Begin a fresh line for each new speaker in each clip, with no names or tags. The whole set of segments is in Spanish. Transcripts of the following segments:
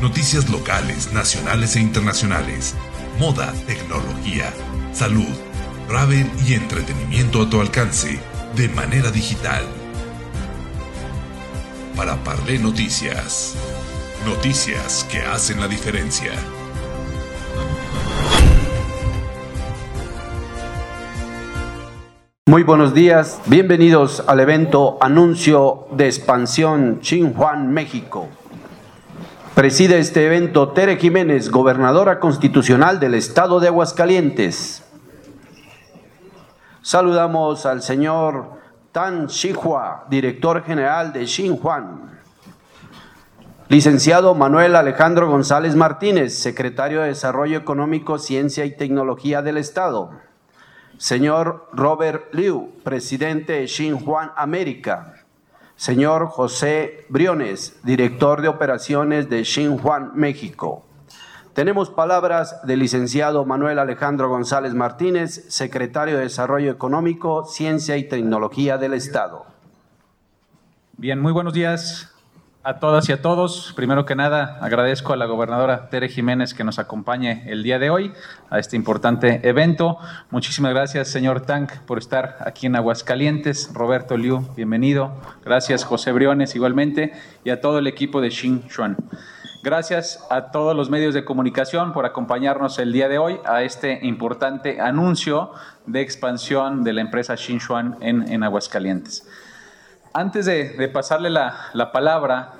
Noticias locales, nacionales e internacionales. Moda, tecnología, salud, travel y entretenimiento a tu alcance de manera digital. Para Parlé Noticias. Noticias que hacen la diferencia.
Muy buenos días, bienvenidos al evento Anuncio de Expansión Xinhuan, México. Preside este evento Tere Jiménez, gobernadora constitucional del estado de Aguascalientes. Saludamos al señor Tan Shihua, director general de Xinhuan. Licenciado Manuel Alejandro González Martínez, secretario de Desarrollo Económico, Ciencia y Tecnología del Estado. Señor Robert Liu, presidente de Xinhuan América. Señor José Briones, director de operaciones de Xinhuan México. Tenemos palabras del licenciado Manuel Alejandro González Martínez, secretario de Desarrollo Económico, Ciencia y Tecnología del Estado.
Bien, muy buenos días a todas y a todos. Primero que nada, agradezco a la gobernadora Tere Jiménez que nos acompañe el día de hoy a este importante evento. Muchísimas gracias, señor Tank, por estar aquí en Aguascalientes. Roberto Liu, bienvenido. Gracias, José Briones, igualmente, y a todo el equipo de Xinchuan. Gracias a todos los medios de comunicación por acompañarnos el día de hoy a este importante anuncio de expansión de la empresa Xinchuan en, en Aguascalientes. Antes de, pasarle la, palabra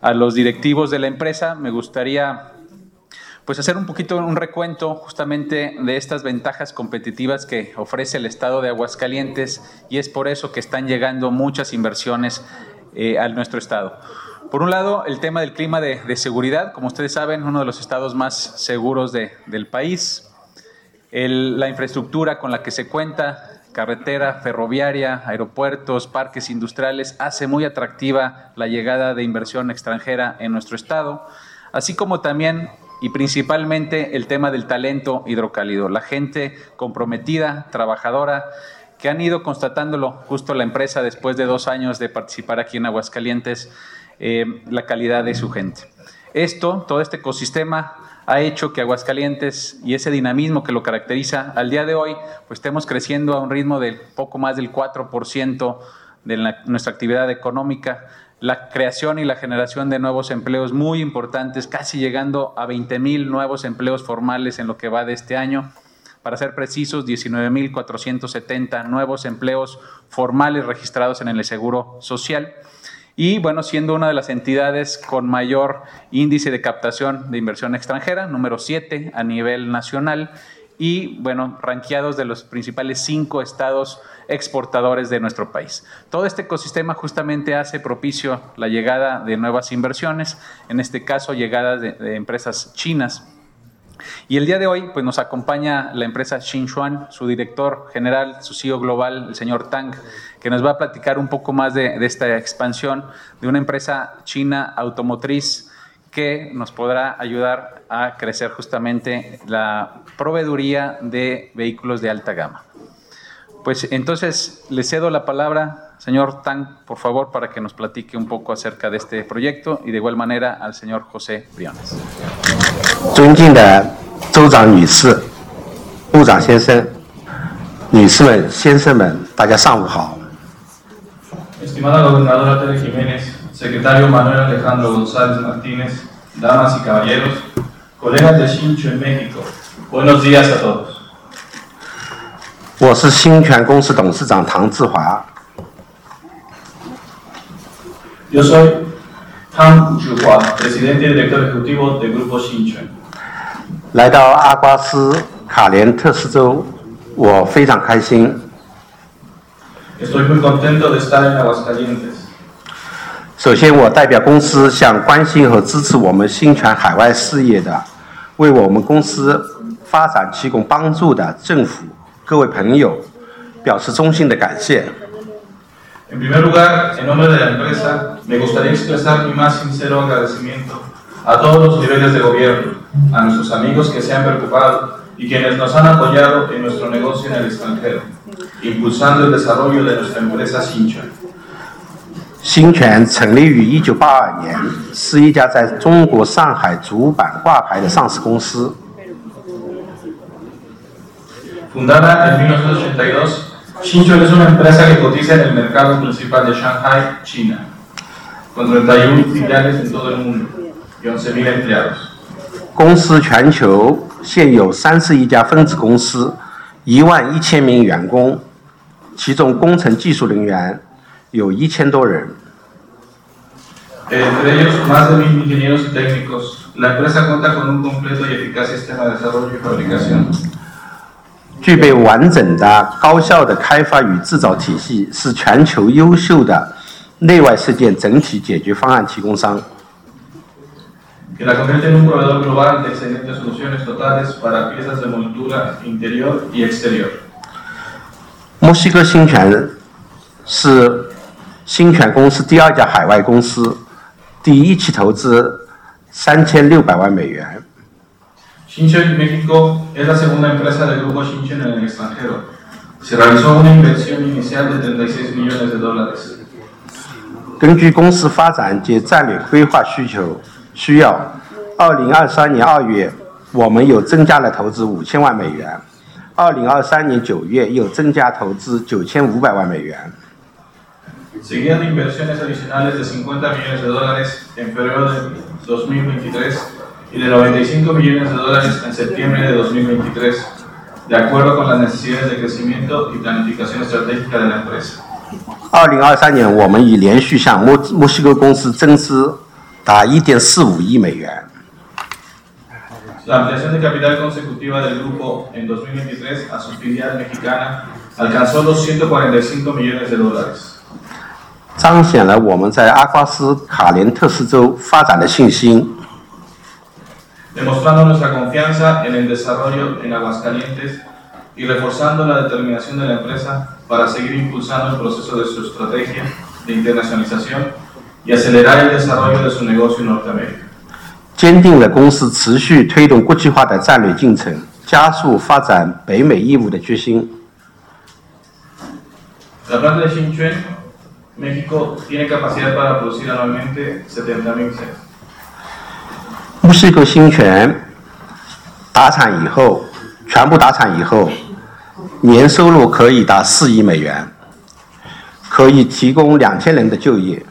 a los directivos de la empresa, me gustaría pues hacer un poquito un recuento justamente de estas ventajas competitivas que ofrece el estado de Aguascalientes y es por eso que están llegando muchas inversiones eh, a nuestro estado. Por un lado, el tema del clima de, seguridad, como ustedes saben, uno de los estados más seguros del país. la infraestructura con la que se cuenta, carretera, ferroviaria, aeropuertos, parques industriales, hace muy atractiva la llegada de inversión extranjera en nuestro estado, así como también y principalmente el tema del talento hidrocálido, la gente comprometida, trabajadora, que han ido constatándolo justo la empresa después de dos años de participar aquí en Aguascalientes, eh, la calidad de su gente. Esto, todo este ecosistema ha hecho que Aguascalientes y ese dinamismo que lo caracteriza al día de hoy, pues estemos creciendo a un ritmo de poco más del 4% de nuestra actividad económica, la creación y la generación de nuevos empleos muy importantes, casi llegando a 20 mil nuevos empleos formales en lo que va de este año. Para ser precisos, 19.470 nuevos empleos formales registrados en el Seguro Social y bueno, siendo una de las entidades con mayor índice de captación de inversión extranjera, número 7 a nivel nacional, y bueno, ranqueados de los principales cinco estados exportadores de nuestro país. Todo este ecosistema justamente hace propicio la llegada de nuevas inversiones, en este caso llegada de, de empresas chinas y el día de hoy pues, nos acompaña la empresa Xinchuan, su director general, su CEO global, el señor Tang, que nos va a platicar un poco más de, esta expansión de una empresa china automotriz que nos podrá ayudar a crecer justamente la proveeduría de vehículos de alta gama. Pues entonces le cedo la palabra, señor Tang, por favor, para que nos platique un poco acerca de este proyecto y de igual manera al señor José Briones.
尊敬的州长女士、部长先生、女士们、先生们，大家上午好。
Estimada gobernadora Tere Jiménez, secretario Manuel Alejandro González Martínez, damas y caballeros, colegas de Xinchu en México, buenos días a todos.
我是新泉公司董事长唐志华。
比如说他们不去管这几年这个地
来到阿瓜斯卡连特斯州我非常开心。首先我代表公司向关心和支持我们新泉海外事业的为我们公司发展提供帮助的政府各位朋友表示衷心的感谢。
En primer lugar, en nombre de la empresa, me gustaría expresar mi más sincero agradecimiento a todos los niveles de gobierno, a nuestros amigos que se han preocupado y quienes nos han apoyado en nuestro negocio en el extranjero, impulsando el desarrollo de nuestra empresa Sincha.
新泉成立于一九八二年，是一家在中国上海主板挂牌的上市公司。
Fundada en 1982, Xinchuan es una empresa que cotiza en el mercado principal de Shanghai, China, con 31 filiales en todo el mundo y 11.000 empleados.
公司全球现有三十一家分子公司，一万一千名员工，其中工程技术人员有一千多人。
Entre ellos, más de 1.000 ingenieros y técnicos. La empresa cuenta con un completo y eficaz sistema de desarrollo y fabricación.
具备完整的、高效的开发与制造体系，是全球优秀的内外事件整体解决方案提供商。
que la convierte en un proveedor global de excelentes soluciones totales para piezas de montura interior y exterior.
墨西哥新泉是新泉公司第二家海外公司，第一期投资三千六百万美元。
Shinchen México es la segunda empresa del grupo Shinchen en el extranjero. Se realizó una inversión inicial de 36 millones de dólares.
根据公司发展及战略规划需求需要，二零二三年二月，我们又增加了投资五千万美元；二零二三年九月又增加投资九千五百万美元。
Seguían inversiones adicionales de 50 millones de dólares en febrero de 2023 y de 95 millones de dólares en septiembre de 2023, de acuerdo con las necesidades de crecimiento y planificación estratégica de la empresa.
二零二三年，我们已连续向墨墨西哥公司增资达一点四五亿美元。
La ampliación de capital consecutiva del grupo en 2023 a su filial mexicana alcanzó los 145 millones de dólares.
彰显了我们在阿瓜斯卡连特斯州发展的信心。
demostrando nuestra confianza en el desarrollo en Aguascalientes y reforzando la determinación de la empresa para seguir impulsando el proceso de su estrategia de internacionalización y acelerar el desarrollo de su negocio en Norteamérica.
坚定了公司持续推动国际化的战略进程，加速发展北美业务的决心。
La planta de Xinchuan, México, tiene capacidad para producir anualmente 70.000 sets.
墨西哥新泉打产以后，全部打产以后，年收入可以达四亿美元，可以提供两千人的就业。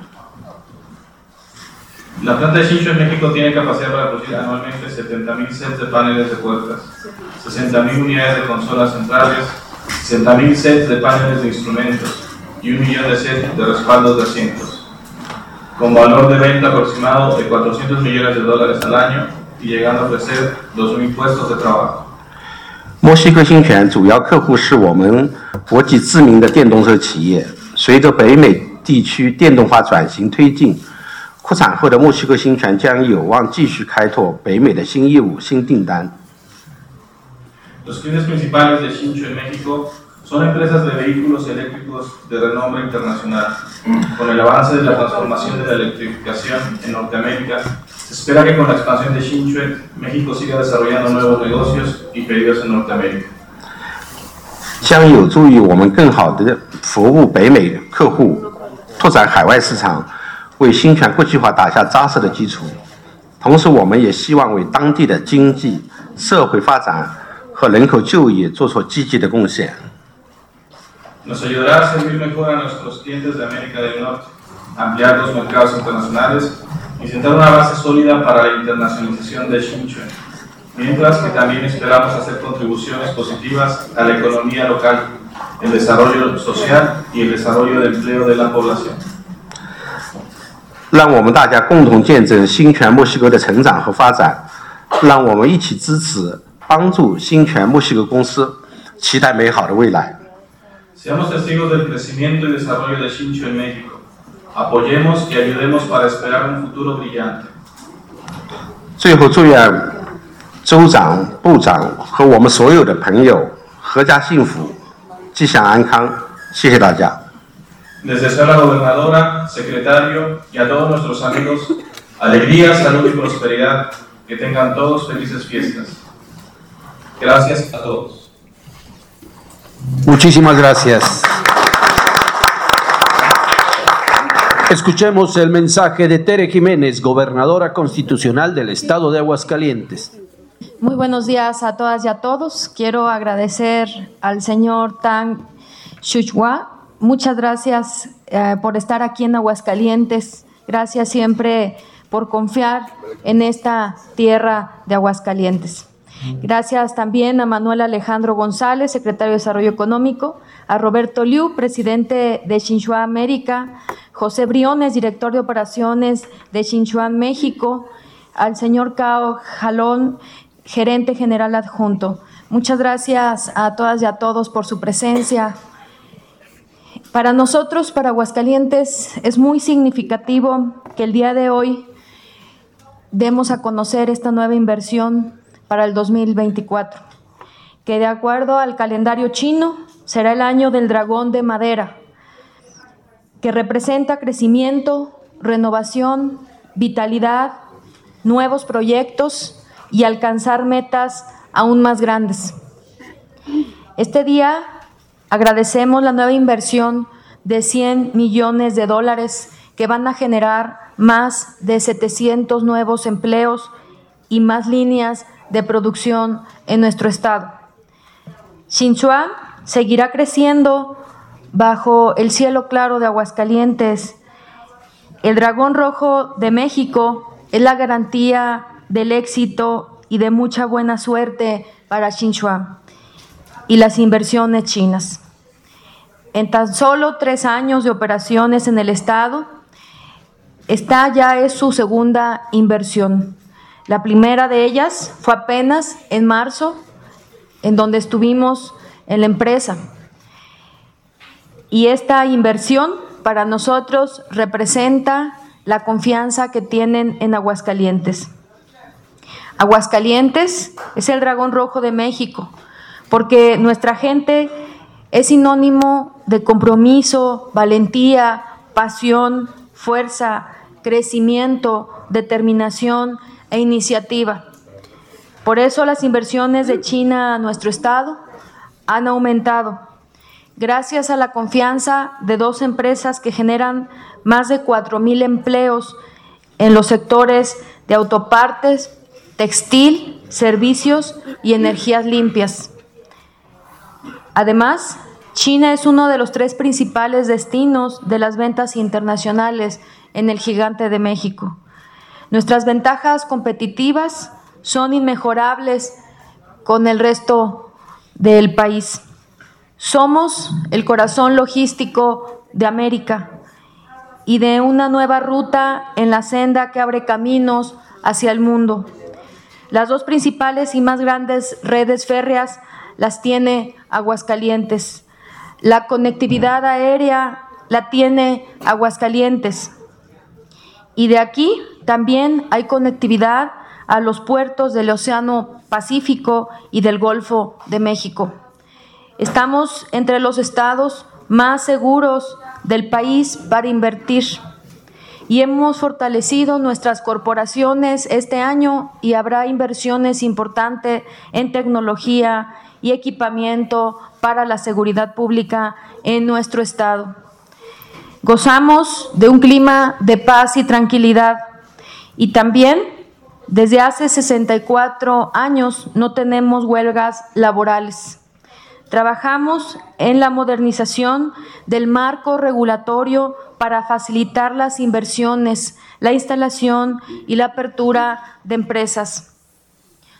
con valor de venta aproximado de 400 millones de dólares al año y llegando a ofrecer 2.000 puestos de trabajo.
墨西哥新泉主要客户是我们国际知名的电动车企业。随着北美地区电动化转型推进，扩产后的墨西哥新泉将有望继续开拓北美的新业务、新订单。
Los clientes principales de Shincho en México
将有助于我们更好地服务北美客户，拓展海外市场，为新全国际化打下扎实的基础。同时，我们也希望为当地的经济社会发展和人口就业做出积极的贡献。
Nos ayudará a servir mejor a nuestros clientes de América del Norte, ampliar los mercados internacionales y sentar una base sólida para la internacionalización de Xinchuan, mientras que también esperamos hacer contribuciones positivas a la economía local, el desarrollo social y el desarrollo del empleo de la población.
让我们大家共同见证新泉墨西哥的成长和发展，让我们一起支持、帮助新泉墨西哥公司，期待美好的未来。
Seamos testigos del crecimiento y desarrollo de Xinchu en México. Apoyemos y ayudemos para esperar un futuro brillante.
最后，祝愿州长、部长和我们所有的朋友阖家幸福、吉祥安康。谢谢大家。
Les deseo a la gobernadora, secretario y a todos nuestros amigos alegría, salud y prosperidad. Que tengan todos felices fiestas. Gracias a todos.
Muchísimas gracias. Escuchemos el mensaje de Tere Jiménez, gobernadora constitucional del estado de Aguascalientes.
Muy buenos días a todas y a todos. Quiero agradecer al señor Tang Shuchua. Muchas gracias eh, por estar aquí en Aguascalientes. Gracias siempre por confiar en esta tierra de Aguascalientes. Gracias también a Manuel Alejandro González, secretario de Desarrollo Económico, a Roberto Liu, presidente de Xinhua América, José Briones, director de operaciones de Xinchuan México, al señor Cao Jalón, gerente general adjunto. Muchas gracias a todas y a todos por su presencia. Para nosotros, para Aguascalientes, es muy significativo que el día de hoy demos a conocer esta nueva inversión para el 2024, que de acuerdo al calendario chino será el año del dragón de madera que representa crecimiento, renovación, vitalidad, nuevos proyectos y alcanzar metas aún más grandes. Este día agradecemos la nueva inversión de 100 millones de dólares que van a generar más de 700 nuevos empleos y más líneas de producción en nuestro estado. Xinhua seguirá creciendo bajo el cielo claro de Aguascalientes. El dragón rojo de México es la garantía del éxito y de mucha buena suerte para Xinhua y las inversiones chinas. En tan solo tres años de operaciones en el Estado, esta ya es su segunda inversión. La primera de ellas fue apenas en marzo, en donde estuvimos en la empresa. Y esta inversión para nosotros representa la confianza que tienen en Aguascalientes. Aguascalientes es el dragón rojo de México, porque nuestra gente es sinónimo de compromiso, valentía, pasión, fuerza, crecimiento, determinación e iniciativa. Por eso las inversiones de China a nuestro estado han aumentado gracias a la confianza de dos empresas que generan más de 4.000 empleos en los sectores de autopartes, textil, servicios y energías limpias. Además, China es uno de los tres principales destinos de las ventas internacionales en el gigante de México. Nuestras ventajas competitivas son inmejorables con el resto del país. Somos el corazón logístico de América y de una nueva ruta en la senda que abre caminos hacia el mundo. Las dos principales y más grandes redes férreas las tiene Aguascalientes. La conectividad aérea la tiene Aguascalientes. Y de aquí también hay conectividad a los puertos del Océano Pacífico y del Golfo de México. Estamos entre los estados más seguros del país para invertir y hemos fortalecido nuestras corporaciones este año y habrá inversiones importantes en tecnología y equipamiento para la seguridad pública en nuestro estado. Gozamos de un clima de paz y tranquilidad y también desde hace 64 años no tenemos huelgas laborales. Trabajamos en la modernización del marco regulatorio para facilitar las inversiones, la instalación y la apertura de empresas.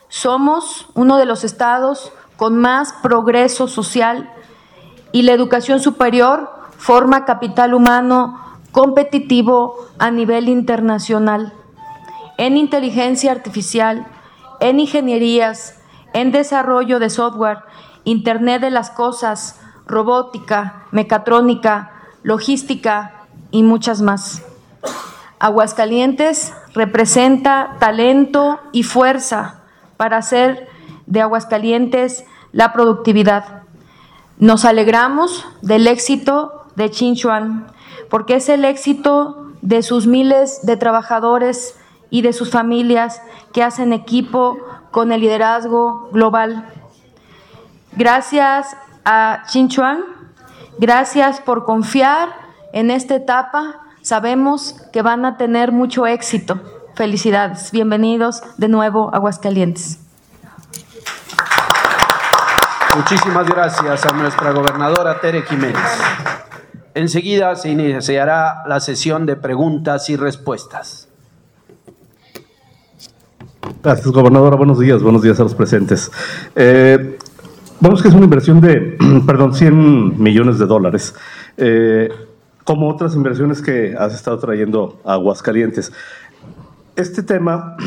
Somos uno de los estados con más progreso social y la educación superior forma capital humano competitivo a nivel internacional en inteligencia artificial, en ingenierías, en desarrollo de software Internet de las Cosas, robótica, mecatrónica, logística y muchas más. Aguascalientes representa talento y fuerza para hacer de Aguascalientes la productividad. Nos alegramos del éxito de Chinchuan, porque es el éxito de sus miles de trabajadores y de sus familias que hacen equipo con el liderazgo global Gracias a Chinchuan, gracias por confiar en esta etapa Sabemos que van a tener mucho éxito. Felicidades. Bienvenidos de nuevo a Aguascalientes.
Muchísimas gracias a nuestra gobernadora Tere Jiménez. Enseguida se iniciará la sesión de preguntas y respuestas.
Gracias, gobernadora. Buenos días, buenos días a los presentes. Eh, vemos que es una inversión de, perdón, 100 millones de dólares, eh, como otras inversiones que has estado trayendo a Aguascalientes. Este tema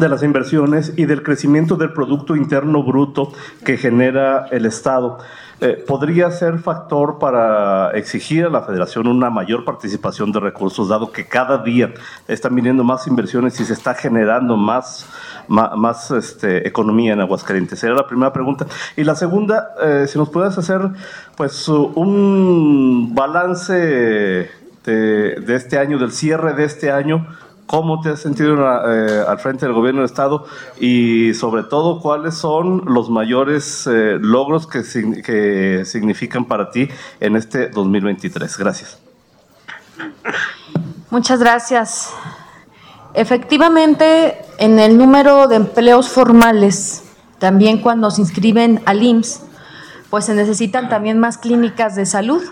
de las inversiones y del crecimiento del Producto Interno Bruto que genera el Estado. Eh, ¿Podría ser factor para exigir a la Federación una mayor participación de recursos, dado que cada día están viniendo más inversiones y se está generando más, más, este, economía en Aguascalientes? Sería la primera pregunta. Y la segunda, eh, si nos puedes hacer pues, un balance de, de este año, del cierre de este año, ¿Cómo te has sentido eh, al frente del gobierno del Estado? Y sobre todo, ¿cuáles son los mayores eh, logros que, que significan para ti en este 2023? Gracias.
Muchas gracias. Efectivamente, en el número de empleos formales, también cuando se inscriben al IMSS, pues se necesitan también más clínicas de salud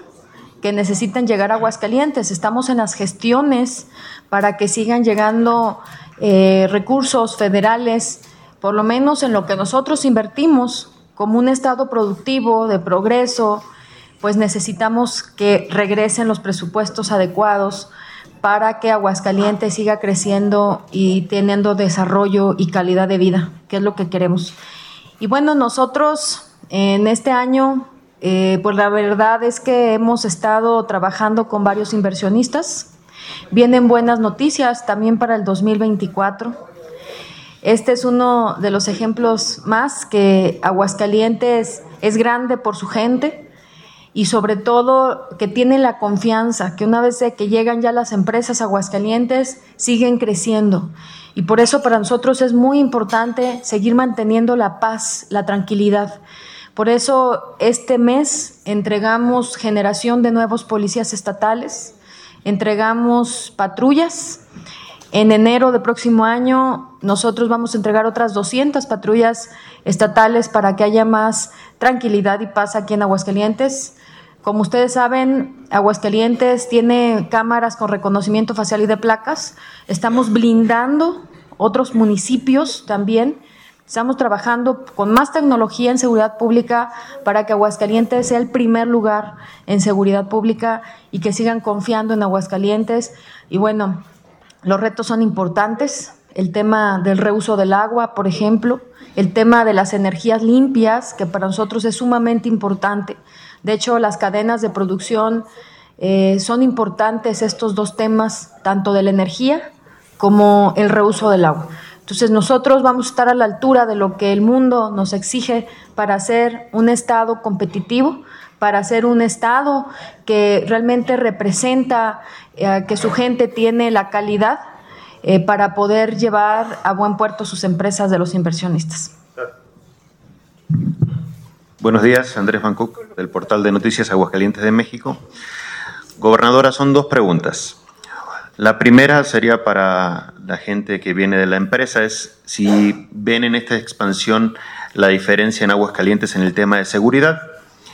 que necesitan llegar a Aguascalientes. Estamos en las gestiones para que sigan llegando eh, recursos federales, por lo menos en lo que nosotros invertimos como un Estado productivo, de progreso, pues necesitamos que regresen los presupuestos adecuados para que Aguascalientes siga creciendo y teniendo desarrollo y calidad de vida, que es lo que queremos. Y bueno, nosotros en este año eh, pues la verdad es que hemos estado trabajando con varios inversionistas. Vienen buenas noticias también para el 2024. Este es uno de los ejemplos más que Aguascalientes es grande por su gente y sobre todo que tiene la confianza que una vez que llegan ya las empresas Aguascalientes siguen creciendo. Y por eso para nosotros es muy importante seguir manteniendo la paz, la tranquilidad. Por eso este mes entregamos generación de nuevos policías estatales, entregamos patrullas. En enero del próximo año nosotros vamos a entregar otras 200 patrullas estatales para que haya más tranquilidad y paz aquí en Aguascalientes. Como ustedes saben, Aguascalientes tiene cámaras con reconocimiento facial y de placas. Estamos blindando otros municipios también Estamos trabajando con más tecnología en seguridad pública para que Aguascalientes sea el primer lugar en seguridad pública y que sigan confiando en Aguascalientes. Y bueno, los retos son importantes. El tema del reuso del agua, por ejemplo, el tema de las energías limpias, que para nosotros es sumamente importante. De hecho, las cadenas de producción eh, son importantes estos dos temas, tanto de la energía como el reuso del agua. Entonces nosotros vamos a estar a la altura de lo que el mundo nos exige para ser un Estado competitivo, para ser un Estado que realmente representa eh, que su gente tiene la calidad eh, para poder llevar a buen puerto sus empresas de los inversionistas.
Buenos días, Andrés Bancuc, del portal de noticias Aguascalientes de México. Gobernadora, son dos preguntas. La primera sería para la gente que viene de la empresa, es si ven en esta expansión la diferencia en aguas calientes en el tema de seguridad.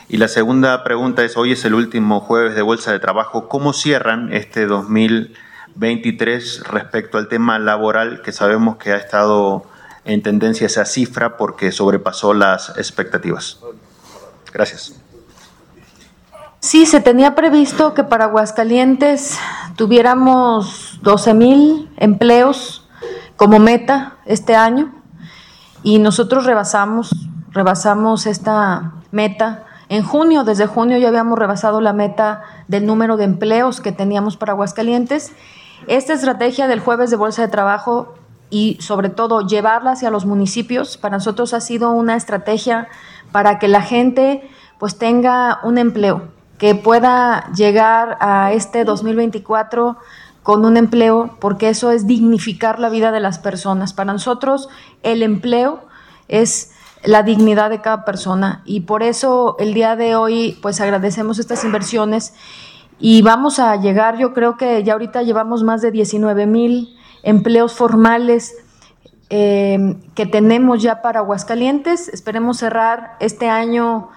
Y la segunda pregunta es, hoy es el último jueves de Bolsa de Trabajo, ¿cómo cierran este 2023 respecto al tema laboral que sabemos que ha estado en tendencia esa cifra porque sobrepasó las expectativas? Gracias.
Sí, se tenía previsto que para Aguascalientes tuviéramos 12 mil empleos como meta este año y nosotros rebasamos, rebasamos esta meta. En junio, desde junio ya habíamos rebasado la meta del número de empleos que teníamos para Aguascalientes. Esta estrategia del jueves de Bolsa de Trabajo y sobre todo llevarla hacia los municipios, para nosotros ha sido una estrategia para que la gente pues tenga un empleo, que pueda llegar a este 2024 con un empleo, porque eso es dignificar la vida de las personas. Para nosotros el empleo es la dignidad de cada persona y por eso el día de hoy pues agradecemos estas inversiones y vamos a llegar, yo creo que ya ahorita llevamos más de 19 mil empleos formales eh, que tenemos ya para Aguascalientes. Esperemos cerrar este año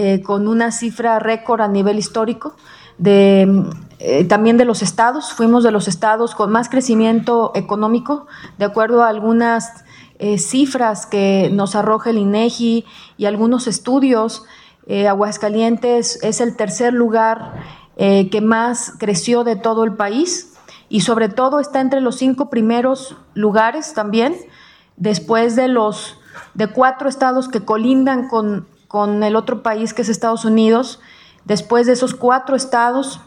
eh, con una cifra récord a nivel histórico. De, eh, también de los estados, fuimos de los estados con más crecimiento económico, de acuerdo a algunas cifras que nos arroja el INEGI y algunos estudios. Aguascalientes es el tercer lugar eh, que más creció de todo el país y sobre todo está entre los cinco primeros lugares también, después de los de cuatro estados que colindan con, con el otro país que es Estados Unidos. Después de esos cuatro estados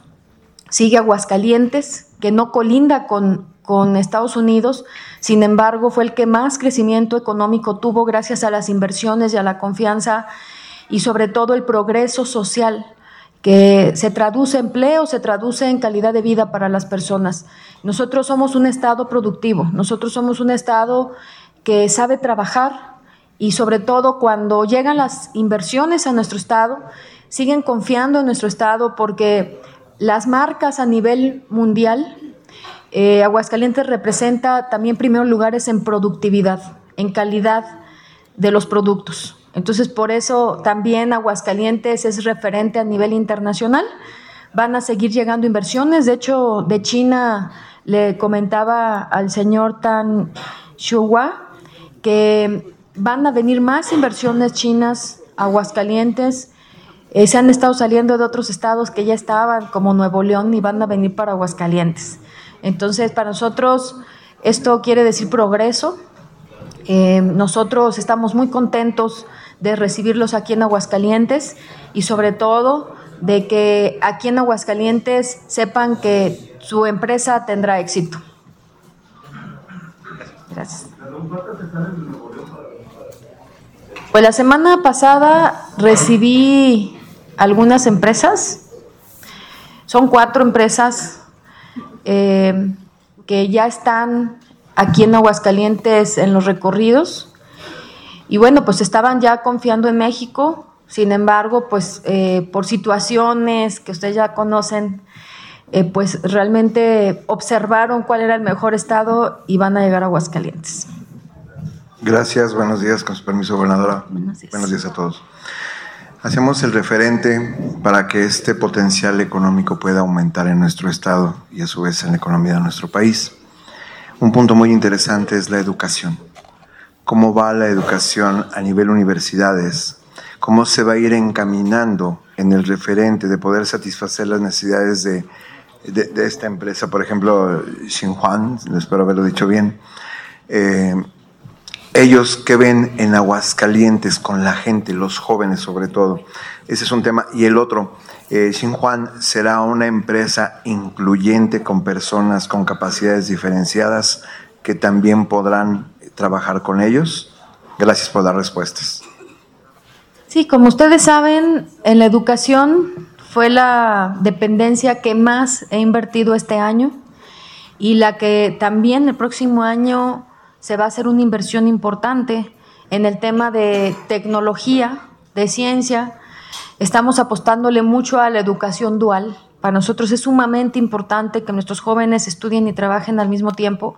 sigue Aguascalientes, que no colinda con, con Estados Unidos, sin embargo fue el que más crecimiento económico tuvo gracias a las inversiones y a la confianza y sobre todo el progreso social que se traduce en empleo, se traduce en calidad de vida para las personas. Nosotros somos un Estado productivo, nosotros somos un Estado que sabe trabajar y sobre todo cuando llegan las inversiones a nuestro Estado, siguen confiando en nuestro Estado porque las marcas a nivel mundial, eh, Aguascalientes representa también primeros lugares en productividad, en calidad de los productos. Entonces, por eso también Aguascalientes es referente a nivel internacional. Van a seguir llegando inversiones. De hecho, de China le comentaba al señor Tan Shuhua que van a venir más inversiones chinas Aguascalientes. Eh, se han estado saliendo de otros estados que ya estaban, como Nuevo León, y van a venir para Aguascalientes. Entonces, para nosotros esto quiere decir progreso. Eh, nosotros estamos muy contentos de recibirlos aquí en Aguascalientes y sobre todo de que aquí en Aguascalientes sepan que su empresa tendrá éxito. Gracias. Pues la semana pasada recibí algunas empresas, son cuatro empresas eh, que ya están aquí en Aguascalientes en los recorridos. Y bueno, pues estaban ya confiando en México, sin embargo, pues eh, por situaciones que ustedes ya conocen, eh, pues realmente observaron cuál era el mejor estado y van a llegar a Aguascalientes.
Gracias, buenos días, con su permiso, gobernadora. Buenos días. Buenos días a todos. Hacemos el referente para que este potencial económico pueda aumentar en nuestro estado y a su vez en la economía de nuestro país. Un punto muy interesante es la educación cómo va la educación a nivel universidades, cómo se va a ir encaminando en el referente de poder satisfacer las necesidades de, de, esta empresa, por ejemplo, Xinhuan, espero haberlo dicho bien. Eh, ellos que ven en Aguascalientes con la gente, los jóvenes sobre todo. Ese es un tema. Y el otro, eh, Xinhuan será una empresa incluyente con personas con capacidades diferenciadas que también podrán trabajar con ellos? Gracias por las respuestas.
Sí, como ustedes saben, en la educación fue la dependencia que más he invertido este año y la que también el próximo año se va a hacer una inversión importante en el tema de tecnología, de ciencia. Estamos apostándole mucho a la educación dual. Para nosotros es sumamente importante que nuestros jóvenes estudien y trabajen al mismo tiempo,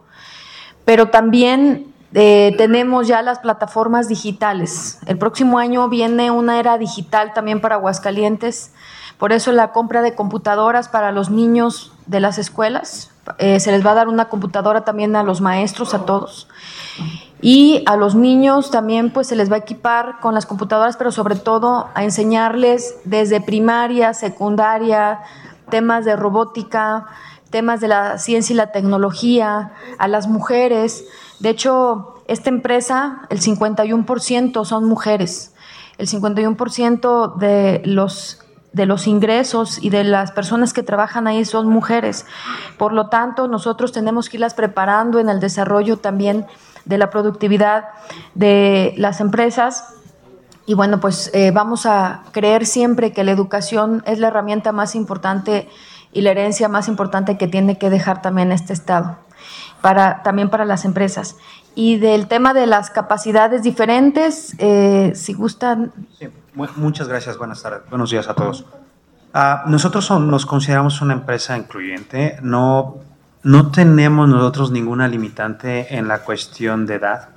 pero también eh, tenemos ya las plataformas digitales. El próximo año viene una era digital también para Aguascalientes. Por eso la compra de computadoras para los niños de las escuelas. Eh, se les va a dar una computadora también a los maestros, a todos. Y a los niños también pues se les va a equipar con las computadoras, pero sobre todo a enseñarles desde primaria, secundaria, temas de robótica, temas de la ciencia y la tecnología, a las mujeres. De hecho, esta empresa, el 51% son mujeres. El 51% de los de los ingresos y de las personas que trabajan ahí son mujeres. Por lo tanto, nosotros tenemos que irlas preparando en el desarrollo también de la productividad de las empresas. Y bueno, pues eh, vamos a creer siempre que la educación es la herramienta más importante y la herencia más importante que tiene que dejar también este Estado para, también para las empresas. Y del tema de las capacidades diferentes, eh, si gustan.
muchas gracias, buenas tardes, buenos días a todos. Ah, nosotros nos consideramos una empresa incluyente, no, no tenemos nosotros ninguna limitante en la cuestión de edad.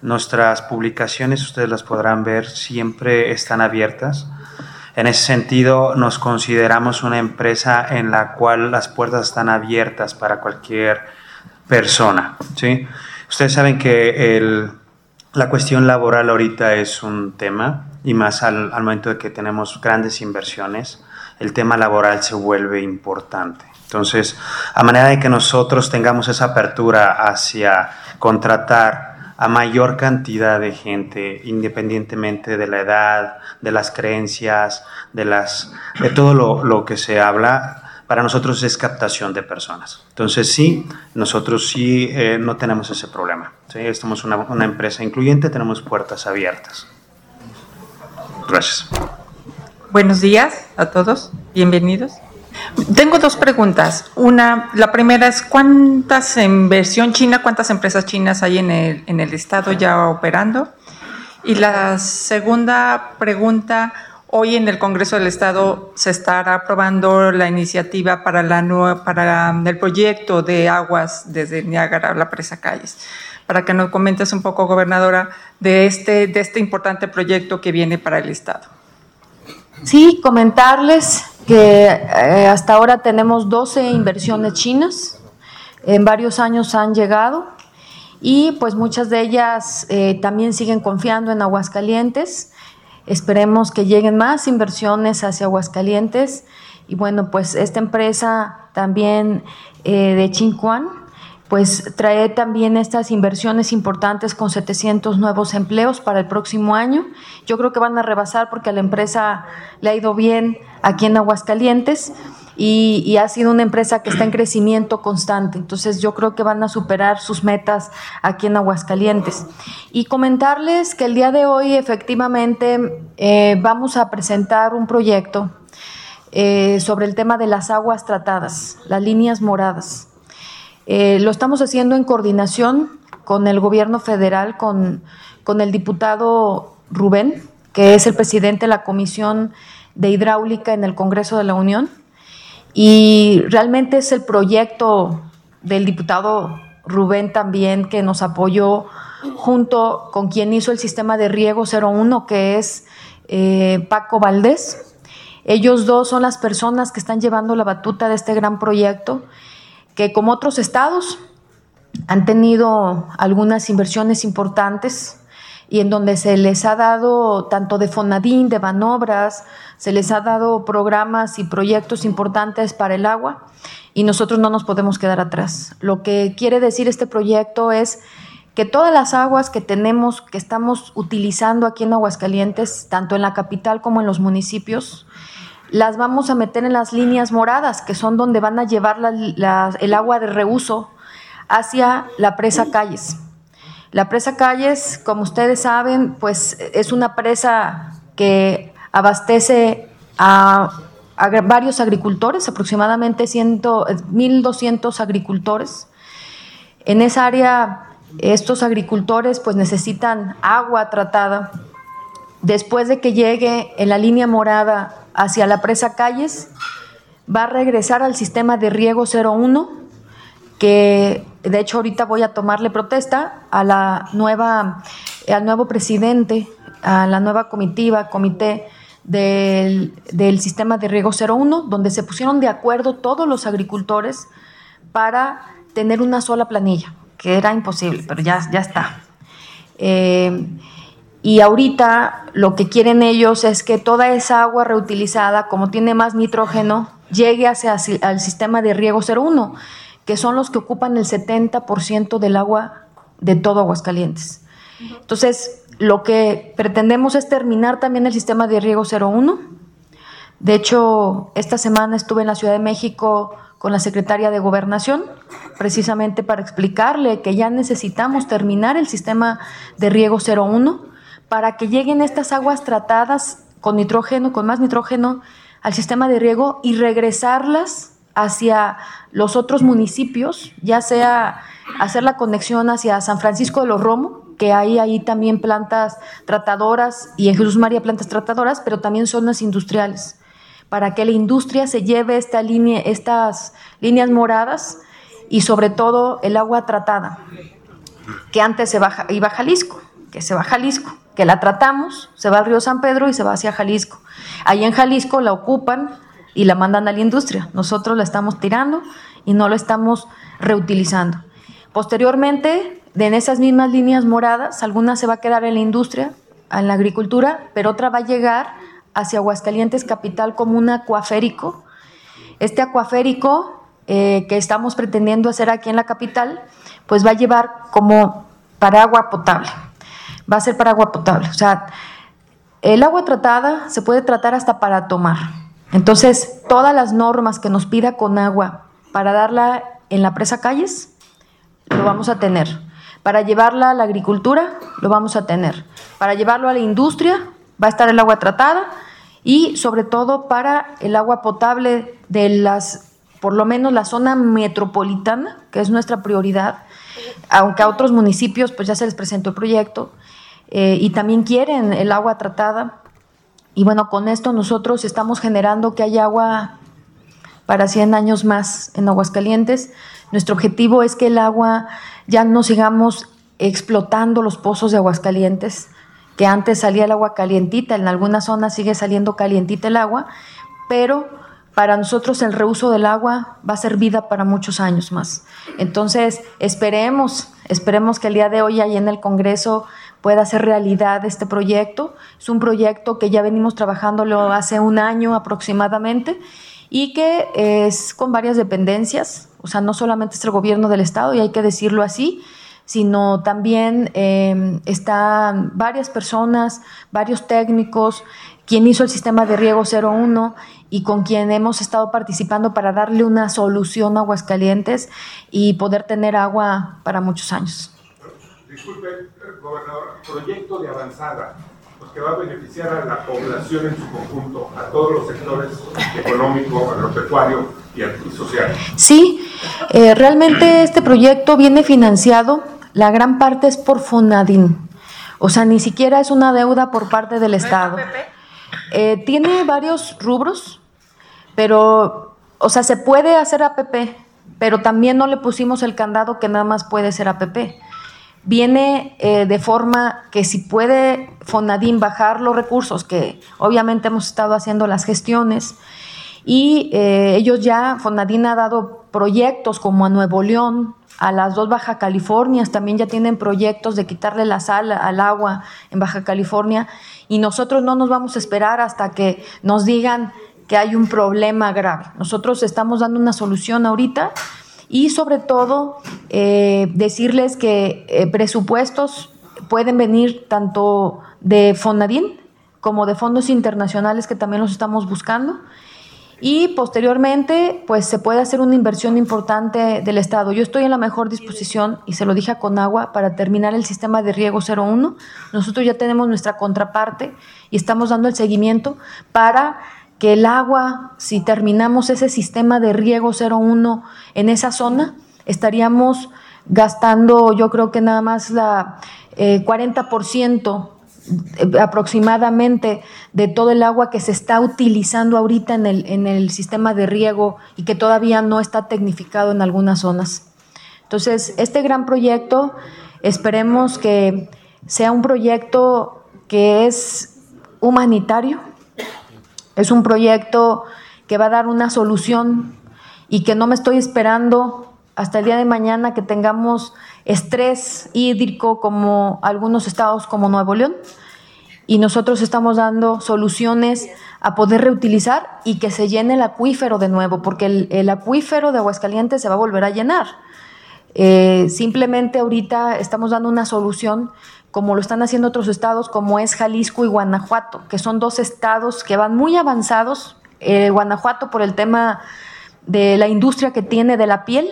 Nuestras publicaciones, ustedes las podrán ver, siempre están abiertas. En ese sentido, nos consideramos una empresa en la cual las puertas están abiertas para cualquier persona. ¿sí? Ustedes saben que el, la cuestión laboral ahorita es un tema, y más al, momento de que tenemos grandes inversiones el tema laboral se vuelve importante. Entonces, a manera de que nosotros tengamos esa apertura hacia contratar a mayor cantidad de gente, independientemente de la edad, de las creencias, de, las, de todo lo, que se habla, para nosotros es captación de personas. Entonces, sí, nosotros sí eh, no tenemos ese problema. ¿sí? Estamos una, una empresa incluyente, tenemos puertas abiertas. Gracias.
Buenos días a todos, bienvenidos. Tengo dos preguntas. Una, la primera es cuántas inversión china, cuántas empresas chinas hay en el, en el estado ya operando. Y la segunda pregunta, hoy en el Congreso del Estado se estará aprobando la iniciativa para la para el proyecto de aguas desde Niágara a la presa Calles. Para que nos comentes un poco, gobernadora, de este, de este importante proyecto que viene para el estado.
Sí, comentarles que eh, hasta ahora tenemos 12 inversiones chinas, en varios años han llegado y pues muchas de ellas eh, también siguen confiando en Aguascalientes. Esperemos que lleguen más inversiones hacia Aguascalientes y bueno, pues esta empresa también eh, de Chincuán pues trae también estas inversiones importantes con 700 nuevos empleos para el próximo año. Yo creo que van a rebasar porque a la empresa le ha ido bien aquí en Aguascalientes y, ha sido una empresa que está en crecimiento constante. Entonces yo creo que van a superar sus metas aquí en Aguascalientes. Y comentarles que el día de hoy efectivamente eh, vamos a presentar un proyecto eh, sobre el tema de las aguas tratadas, las líneas moradas. Eh, lo estamos haciendo en coordinación con el gobierno federal, con, con el diputado Rubén, que es el presidente de la Comisión de Hidráulica en el Congreso de la Unión. Y realmente es el proyecto del diputado Rubén también que nos apoyó junto con quien hizo el sistema de riego 01, que es eh, Paco Valdés. Ellos dos son las personas que están llevando la batuta de este gran proyecto que como otros estados han tenido algunas inversiones importantes y en donde se les ha dado tanto de Fonadín, de Banobras, se les ha dado programas y proyectos importantes para el agua y nosotros no nos podemos quedar atrás. Lo que quiere decir este proyecto es que todas las aguas que tenemos, que estamos utilizando aquí en Aguascalientes, tanto en la capital como en los municipios, las vamos a meter en las líneas moradas, que son donde van a llevar el agua de reuso hacia la presa Calles. La presa Calles, como ustedes saben, pues es una presa que abastece a, varios agricultores, aproximadamente 1.200 agricultores. En esa área, estos agricultores pues necesitan agua tratada. Después de que llegue en la línea morada hacia la presa Calles, va a regresar al sistema de riego 01, que de hecho ahorita voy a tomarle protesta a la nueva, al nuevo presidente, a la nueva comitiva, comité del, del sistema de riego 01, donde se pusieron de acuerdo todos los agricultores para tener una sola planilla, que era imposible, pero ya, ya está. Eh, y ahorita lo que quieren ellos es que toda esa agua reutilizada, como tiene más nitrógeno, llegue hacia al sistema de riego 01, que son los que ocupan el 70% del agua de todo Aguascalientes. Entonces, lo que pretendemos es terminar también el sistema de riego 01. De hecho, esta semana estuve en la Ciudad de México con la secretaria de Gobernación, precisamente para explicarle que ya necesitamos terminar el sistema de riego 01 para que lleguen estas aguas tratadas con nitrógeno, con más nitrógeno, al sistema de riego y regresarlas hacia los otros municipios, ya sea hacer la conexión hacia San Francisco de los Romo, que hay ahí también plantas tratadoras y en Jesús María plantas tratadoras, pero también zonas industriales, para que la industria se lleve esta línea, estas líneas moradas y sobre todo el agua tratada, que antes se baja, iba a Jalisco, que se va a Jalisco, que la tratamos, se va al río San Pedro y se va hacia Jalisco. Ahí en Jalisco la ocupan y la mandan a la industria. Nosotros la estamos tirando y no la estamos reutilizando. Posteriormente, en esas mismas líneas moradas, alguna se va a quedar en la industria, en la agricultura, pero otra va a llegar hacia Aguascalientes Capital como un acuaférico. Este acuaférico eh, que estamos pretendiendo hacer aquí en la capital, pues va a llevar como para agua potable. Va a ser para agua potable. O sea, el agua tratada se puede tratar hasta para tomar. Entonces, todas las normas que nos pida con agua para darla en la presa calles, lo vamos a tener. Para llevarla a la agricultura, lo vamos a tener. Para llevarlo a la industria, va a estar el agua tratada y sobre todo para el agua potable de las, por lo menos la zona metropolitana, que es nuestra prioridad, aunque a otros municipios pues ya se les presentó el proyecto eh, y también quieren el agua tratada. Y bueno, con esto nosotros estamos generando que haya agua para 100 años más en Aguascalientes. Nuestro objetivo es que el agua ya no sigamos explotando los pozos de Aguascalientes, que antes salía el agua calientita, en algunas zonas sigue saliendo calientita el agua, pero para nosotros el reuso del agua va a ser vida para muchos años más. Entonces, esperemos, esperemos que el día de hoy ahí en el Congreso pueda ser realidad este proyecto. Es un proyecto que ya venimos trabajándolo hace un año aproximadamente y que es con varias dependencias, o sea, no solamente es el gobierno del Estado, y hay que decirlo así, sino también eh, están varias personas, varios técnicos, quien hizo el sistema de riego 01 y con quien hemos estado participando para darle una solución a Aguascalientes y poder tener agua para muchos años.
Disculpe, gobernador, proyecto de avanzada que va a beneficiar a la población en su conjunto, a todos los sectores económico, agropecuario y, social.
Sí, eh, realmente este proyecto viene financiado, la gran parte es por Fonadín, o sea, ni siquiera es una deuda por parte del Estado. Eh, tiene varios rubros, pero, o sea, se puede hacer APP, pero también no le pusimos el candado que nada más puede ser APP viene eh, de forma que si puede Fonadín bajar los recursos, que obviamente hemos estado haciendo las gestiones, y eh, ellos ya, Fonadín ha dado proyectos como a Nuevo León, a las dos Baja Californias, también ya tienen proyectos de quitarle la sal al agua en Baja California, y nosotros no nos vamos a esperar hasta que nos digan que hay un problema grave. Nosotros estamos dando una solución ahorita y sobre todo eh, decirles que eh, presupuestos pueden venir tanto de Fonadín como de fondos internacionales que también los estamos buscando. Y posteriormente, pues se puede hacer una inversión importante del Estado. Yo estoy en la mejor disposición, y se lo dije a Conagua, para terminar el sistema de riego 01. Nosotros ya tenemos nuestra contraparte y estamos dando el seguimiento para que el agua, si terminamos ese sistema de riego 01 en esa zona, estaríamos gastando, yo creo que nada más la 40% eh, aproximadamente de todo el agua que se está utilizando ahorita en el, en el sistema de riego y que todavía no está tecnificado en algunas zonas. Entonces, este gran proyecto, esperemos que sea un proyecto que es humanitario, es un proyecto que va a dar una solución y que no me estoy esperando hasta el día de mañana que tengamos estrés hídrico como algunos estados como Nuevo León y nosotros estamos dando soluciones a poder reutilizar y que se llene el acuífero de nuevo, porque el, acuífero de Aguascalientes se va a volver a llenar. Eh, simplemente ahorita estamos dando una solución como lo están haciendo otros estados, como es Jalisco y Guanajuato, que son dos estados que van muy avanzados. Eh, Guanajuato por el tema de la industria que tiene de la piel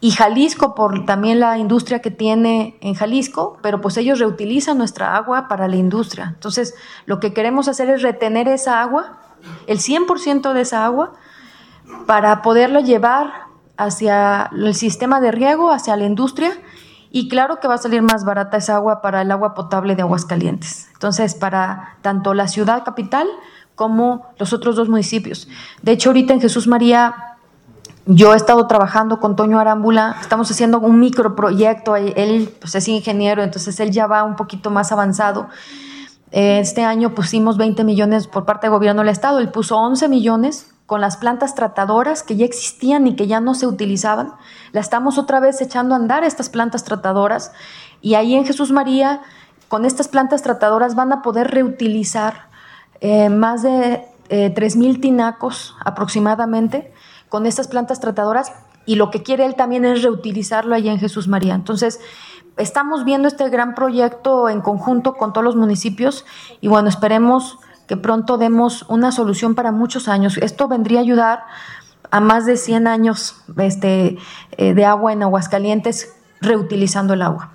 y Jalisco por también la industria que tiene en Jalisco, pero pues ellos reutilizan nuestra agua para la industria. Entonces, lo que queremos hacer es retener esa agua, el 100% de esa agua, para poderla llevar hacia el sistema de riego, hacia la industria y claro que va a salir más barata esa agua para el agua potable de Aguascalientes. Entonces, para tanto la ciudad capital como los otros dos municipios. De hecho, ahorita en Jesús María yo he estado trabajando con Toño Arámbula, estamos haciendo un microproyecto, él pues, es ingeniero, entonces él ya va un poquito más avanzado. Este año pusimos 20 millones por parte del gobierno del estado, él puso 11 millones con las plantas tratadoras que ya existían y que ya no se utilizaban. La estamos otra vez echando a andar estas plantas tratadoras y ahí en Jesús María, con estas plantas tratadoras van a poder reutilizar eh, más de eh, 3.000 tinacos aproximadamente con estas plantas tratadoras y lo que quiere él también es reutilizarlo allá en Jesús María. Entonces, estamos viendo este gran proyecto en conjunto con todos los municipios y bueno, esperemos que pronto demos una solución para muchos años. Esto vendría a ayudar a más de 100 años este, eh, de agua en Aguascalientes reutilizando el agua.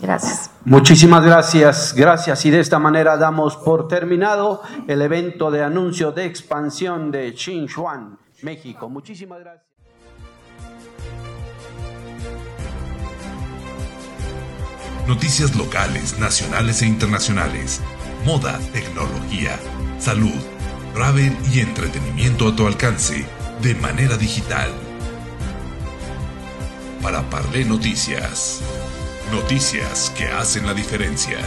Gracias.
Muchísimas gracias, gracias. Y de esta manera damos por terminado el evento de anuncio de expansión de Xinhuan, México. Muchísimas gracias.
Noticias locales, nacionales e internacionales moda, tecnología, salud, travel y entretenimiento a tu alcance de manera digital. Para Parle Noticias. Noticias que hacen la diferencia.